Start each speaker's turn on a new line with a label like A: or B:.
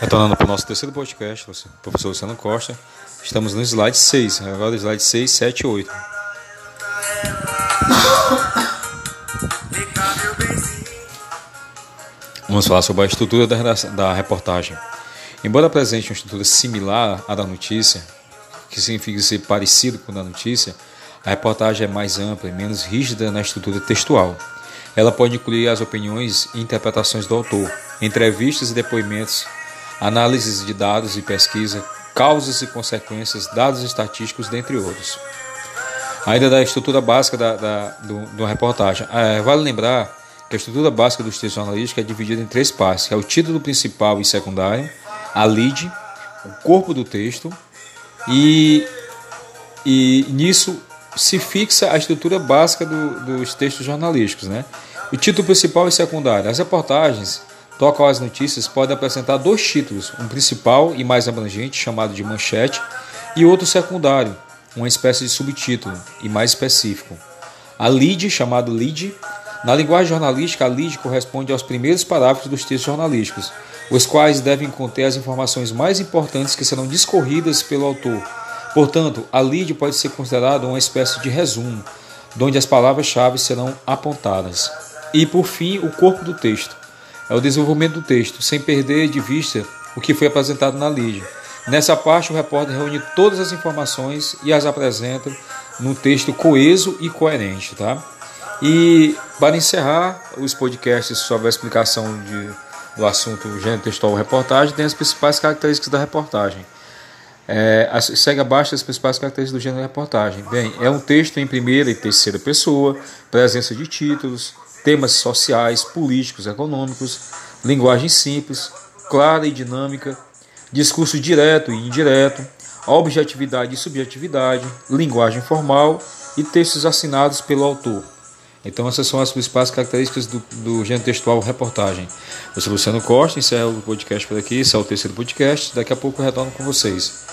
A: Retornando para o nosso terceiro podcast, professor Luciano Costa, estamos no slide 6, agora slide 6, 7 e 8. Vamos falar sobre a estrutura da, da reportagem. Embora apresente uma estrutura similar à da notícia, que significa ser parecido com a da notícia, a reportagem é mais ampla e menos rígida na estrutura textual. Ela pode incluir as opiniões e interpretações do autor, entrevistas e depoimentos, análises de dados e pesquisa, causas e consequências, dados estatísticos, dentre outros. Ainda da estrutura básica da, da, do, do reportagem. É, vale lembrar que a estrutura básica dos textos jornalísticos é dividida em três partes, é o título principal e secundário, a lead, o corpo do texto, e, e nisso se fixa a estrutura básica do, dos textos jornalísticos. Né? O título principal e secundário. As reportagens tocam as notícias podem apresentar dois títulos, um principal e mais abrangente, chamado de manchete, e outro secundário, uma espécie de subtítulo e mais específico. A lead, chamado lead, na linguagem jornalística, a lead corresponde aos primeiros parágrafos dos textos jornalísticos, os quais devem conter as informações mais importantes que serão discorridas pelo autor. Portanto, a lead pode ser considerada uma espécie de resumo, onde as palavras-chave serão apontadas. E, por fim, o corpo do texto. É o desenvolvimento do texto, sem perder de vista o que foi apresentado na lead. Nessa parte, o repórter reúne todas as informações e as apresenta num texto coeso e coerente. Tá? E, para encerrar os podcasts sobre a explicação de, do assunto gênero textual reportagem, tem as principais características da reportagem. É, segue abaixo as principais características do gênero reportagem. Bem, é um texto em primeira e terceira pessoa, presença de títulos, temas sociais, políticos, econômicos, linguagem simples, clara e dinâmica, discurso direto e indireto, objetividade e subjetividade, linguagem formal e textos assinados pelo autor. Então essas são as principais características do, do gênero textual reportagem. Eu sou Luciano Costa, encerro o podcast por aqui, esse é o terceiro podcast, daqui a pouco eu retorno com vocês.